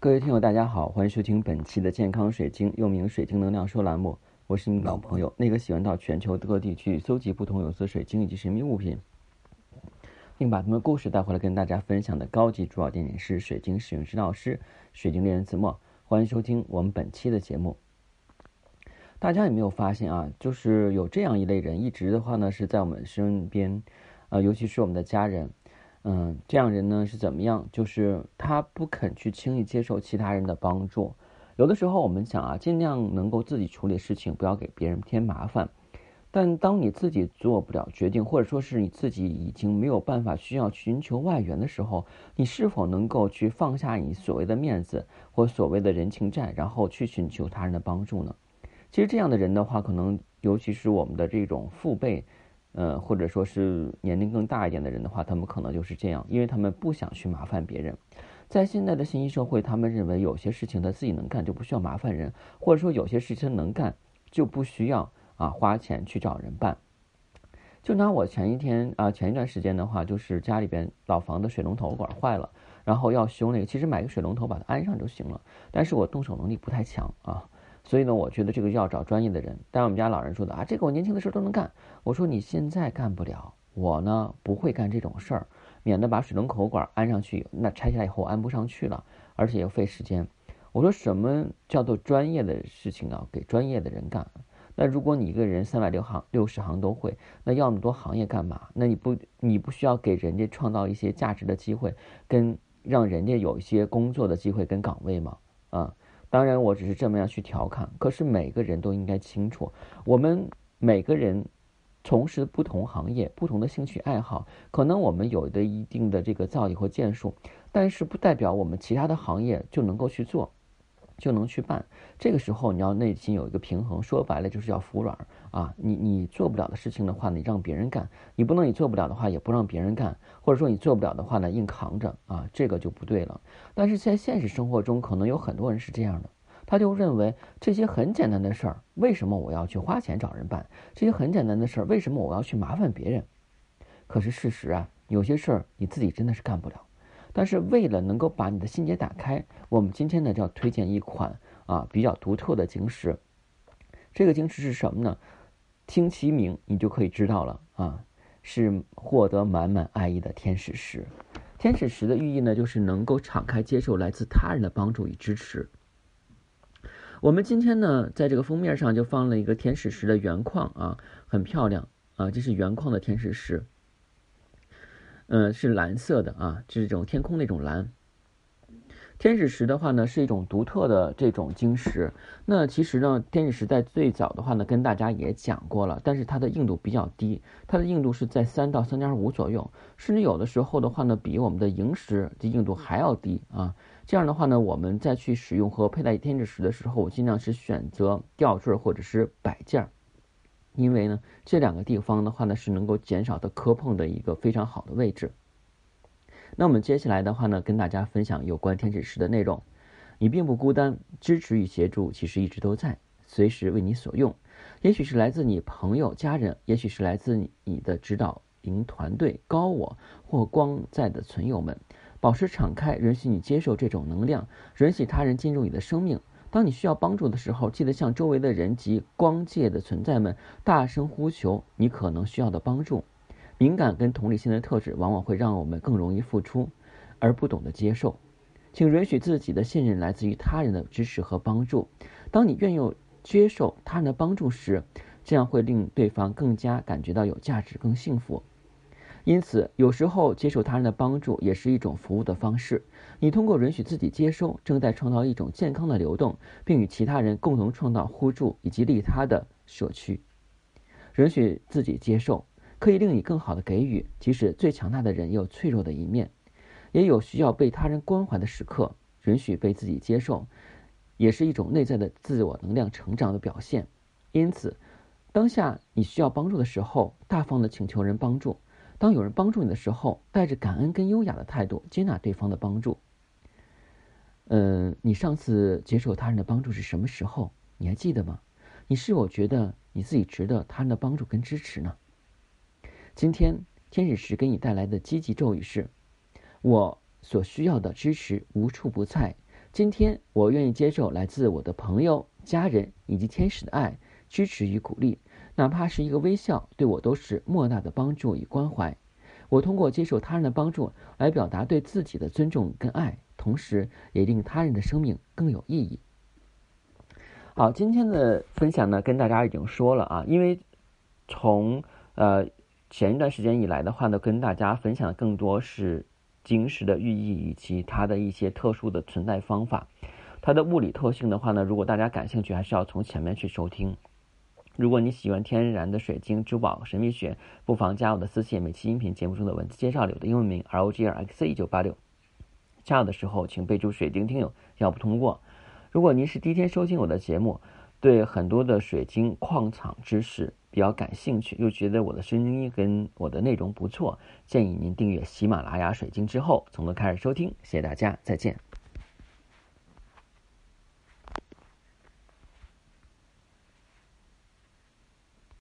各位听友，大家好，欢迎收听本期的健康水晶，又名水晶能量说栏目。我是你老朋友，那个喜欢到全球各地去搜集不同有色水晶以及神秘物品，并把他们故事带回来跟大家分享的高级珠宝鉴定师、水晶使用指导师、水晶猎人子墨。欢迎收听我们本期的节目。大家有没有发现啊？就是有这样一类人，一直的话呢是在我们身边，呃，尤其是我们的家人。嗯，这样人呢是怎么样？就是他不肯去轻易接受其他人的帮助。有的时候我们想啊，尽量能够自己处理事情，不要给别人添麻烦。但当你自己做不了决定，或者说是你自己已经没有办法需要寻求外援的时候，你是否能够去放下你所谓的面子或所谓的人情债，然后去寻求他人的帮助呢？其实这样的人的话，可能尤其是我们的这种父辈。呃，或者说是年龄更大一点的人的话，他们可能就是这样，因为他们不想去麻烦别人。在现在的信息社会，他们认为有些事情他自己能干就不需要麻烦人，或者说有些事情能干就不需要啊花钱去找人办。就拿我前一天啊前一段时间的话，就是家里边老房的水龙头管坏了，然后要修那个，其实买个水龙头把它安上就行了，但是我动手能力不太强啊。所以呢，我觉得这个要找专业的人。但我们家老人说的啊，这个我年轻的时候都能干。我说你现在干不了，我呢不会干这种事儿，免得把水龙口管安上去，那拆下来以后安不上去了，而且又费时间。我说什么叫做专业的事情啊？给专业的人干。那如果你一个人三百六行六十行都会，那要那么多行业干嘛？那你不你不需要给人家创造一些价值的机会，跟让人家有一些工作的机会跟岗位吗？啊？当然，我只是这么样去调侃。可是每个人都应该清楚，我们每个人从事不同行业、不同的兴趣爱好，可能我们有的一定的这个造诣或建树，但是不代表我们其他的行业就能够去做。就能去办。这个时候你要内心有一个平衡，说白了就是要服软啊。你你做不了的事情的话，你让别人干；你不能你做不了的话，也不让别人干，或者说你做不了的话呢，硬扛着啊，这个就不对了。但是在现实生活中，可能有很多人是这样的，他就认为这些很简单的事儿，为什么我要去花钱找人办？这些很简单的事儿，为什么我要去麻烦别人？可是事实啊，有些事儿你自己真的是干不了。但是为了能够把你的心结打开，我们今天呢就要推荐一款啊比较独特的晶石。这个晶石是什么呢？听其名，你就可以知道了啊，是获得满满爱意的天使石。天使石的寓意呢，就是能够敞开接受来自他人的帮助与支持。我们今天呢，在这个封面上就放了一个天使石的原矿啊，很漂亮啊，这是原矿的天使石。嗯，是蓝色的啊，这种天空那种蓝。天使石的话呢，是一种独特的这种晶石。那其实呢，天使石在最早的话呢，跟大家也讲过了，但是它的硬度比较低，它的硬度是在三到三点五左右，甚至有的时候的话呢，比我们的萤石的硬度还要低啊。这样的话呢，我们再去使用和佩戴天使石的时候，我尽量是选择吊坠或者是摆件。因为呢，这两个地方的话呢，是能够减少的磕碰的一个非常好的位置。那我们接下来的话呢，跟大家分享有关天使石的内容。你并不孤单，支持与协助其实一直都在，随时为你所用。也许是来自你朋友、家人，也许是来自你的指导营团队、高我或光在的存友们。保持敞开，允许你接受这种能量，允许他人进入你的生命。当你需要帮助的时候，记得向周围的人及光界的存在们大声呼求你可能需要的帮助。敏感跟同理心的特质往往会让我们更容易付出，而不懂得接受。请允许自己的信任来自于他人的支持和帮助。当你愿意接受他人的帮助时，这样会令对方更加感觉到有价值、更幸福。因此，有时候接受他人的帮助也是一种服务的方式。你通过允许自己接收，正在创造一种健康的流动，并与其他人共同创造互助以及利他的社区。允许自己接受，可以令你更好的给予。即使最强大的人也有脆弱的一面，也有需要被他人关怀的时刻。允许被自己接受，也是一种内在的自我能量成长的表现。因此，当下你需要帮助的时候，大方的请求人帮助。当有人帮助你的时候，带着感恩跟优雅的态度接纳对方的帮助。嗯，你上次接受他人的帮助是什么时候？你还记得吗？你是否觉得你自己值得他人的帮助跟支持呢？今天天使石给你带来的积极咒语是：我所需要的支持无处不在，今天我愿意接受来自我的朋友、家人以及天使的爱、支持与鼓励，哪怕是一个微笑，对我都是莫大的帮助与关怀。我通过接受他人的帮助来表达对自己的尊重跟爱，同时也令他人的生命更有意义。好，今天的分享呢，跟大家已经说了啊，因为从呃前一段时间以来的话呢，跟大家分享的更多是晶石的寓意以及它的一些特殊的存在方法。它的物理特性的话呢，如果大家感兴趣，还是要从前面去收听。如果你喜欢天然的水晶、珠宝、神秘学，不妨加我的私信。每期音频节目中的文字介绍里，的英文名 R O G R X 一九八六。加我的时候，请备注“水晶听友”，要不通过。如果您是第一天收听我的节目，对很多的水晶矿场知识比较感兴趣，又觉得我的声音跟我的内容不错，建议您订阅喜马拉雅水晶之后，从头开始收听。谢谢大家，再见。